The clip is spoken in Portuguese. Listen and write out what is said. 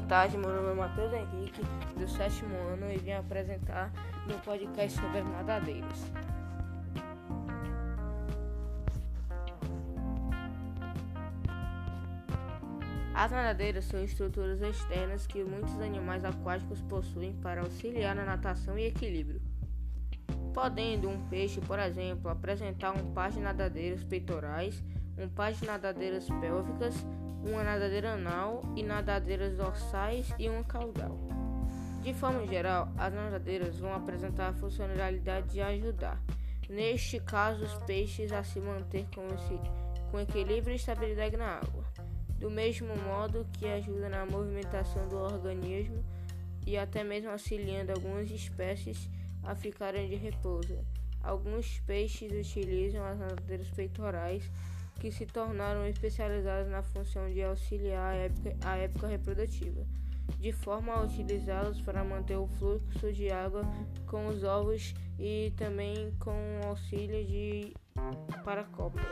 tarde, meu nome é Matheus Henrique, do sétimo ano, e vim apresentar meu podcast sobre nadadeiras. As nadadeiras são estruturas externas que muitos animais aquáticos possuem para auxiliar na natação e equilíbrio. Podendo um peixe, por exemplo, apresentar um par de nadadeiras peitorais, um par de nadadeiras pélvicas, uma nadadeira anal e nadadeiras dorsais e uma caudal. De forma geral, as nadadeiras vão apresentar a funcionalidade de ajudar, neste caso, os peixes a se manter com, esse, com equilíbrio e estabilidade na água, do mesmo modo que ajuda na movimentação do organismo e até mesmo auxiliando algumas espécies a ficarem de repouso. Alguns peixes utilizam as nadadeiras peitorais que se tornaram especializadas na função de auxiliar a época, a época reprodutiva, de forma a utilizá-los para manter o fluxo de água com os ovos e também com o auxílio de para a cópula.